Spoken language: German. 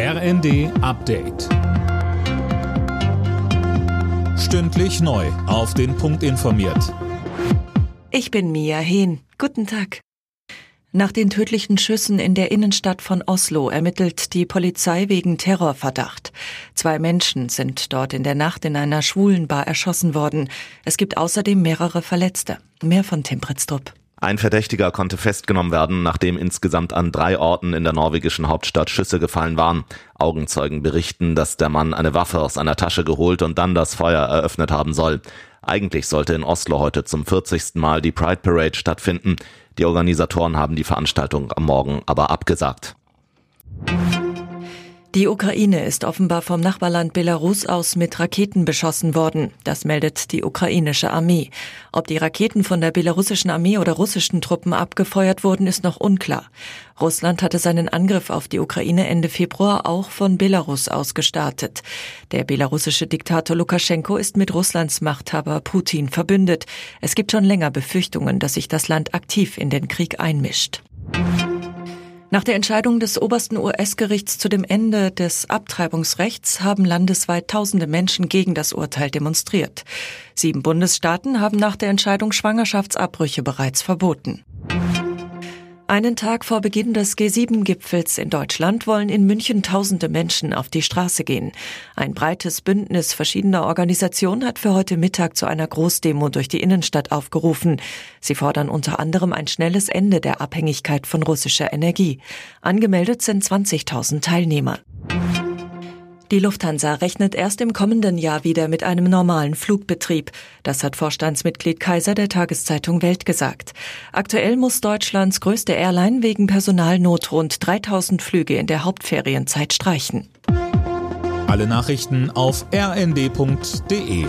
RND Update. Stündlich neu. Auf den Punkt informiert. Ich bin Mia Hehn. Guten Tag. Nach den tödlichen Schüssen in der Innenstadt von Oslo ermittelt die Polizei wegen Terrorverdacht. Zwei Menschen sind dort in der Nacht in einer schwulen Bar erschossen worden. Es gibt außerdem mehrere Verletzte. Mehr von Tim Pritztrup. Ein Verdächtiger konnte festgenommen werden, nachdem insgesamt an drei Orten in der norwegischen Hauptstadt Schüsse gefallen waren. Augenzeugen berichten, dass der Mann eine Waffe aus einer Tasche geholt und dann das Feuer eröffnet haben soll. Eigentlich sollte in Oslo heute zum 40. Mal die Pride Parade stattfinden. Die Organisatoren haben die Veranstaltung am Morgen aber abgesagt. Die Ukraine ist offenbar vom Nachbarland Belarus aus mit Raketen beschossen worden. Das meldet die ukrainische Armee. Ob die Raketen von der belarussischen Armee oder russischen Truppen abgefeuert wurden, ist noch unklar. Russland hatte seinen Angriff auf die Ukraine Ende Februar auch von Belarus aus gestartet. Der belarussische Diktator Lukaschenko ist mit Russlands Machthaber Putin verbündet. Es gibt schon länger Befürchtungen, dass sich das Land aktiv in den Krieg einmischt. Nach der Entscheidung des obersten US-Gerichts zu dem Ende des Abtreibungsrechts haben landesweit tausende Menschen gegen das Urteil demonstriert. Sieben Bundesstaaten haben nach der Entscheidung Schwangerschaftsabbrüche bereits verboten. Einen Tag vor Beginn des G7-Gipfels in Deutschland wollen in München tausende Menschen auf die Straße gehen. Ein breites Bündnis verschiedener Organisationen hat für heute Mittag zu einer Großdemo durch die Innenstadt aufgerufen. Sie fordern unter anderem ein schnelles Ende der Abhängigkeit von russischer Energie. Angemeldet sind 20.000 Teilnehmer. Die Lufthansa rechnet erst im kommenden Jahr wieder mit einem normalen Flugbetrieb. Das hat Vorstandsmitglied Kaiser der Tageszeitung Welt gesagt. Aktuell muss Deutschlands größte Airline wegen Personalnot rund 3000 Flüge in der Hauptferienzeit streichen. Alle Nachrichten auf rnd.de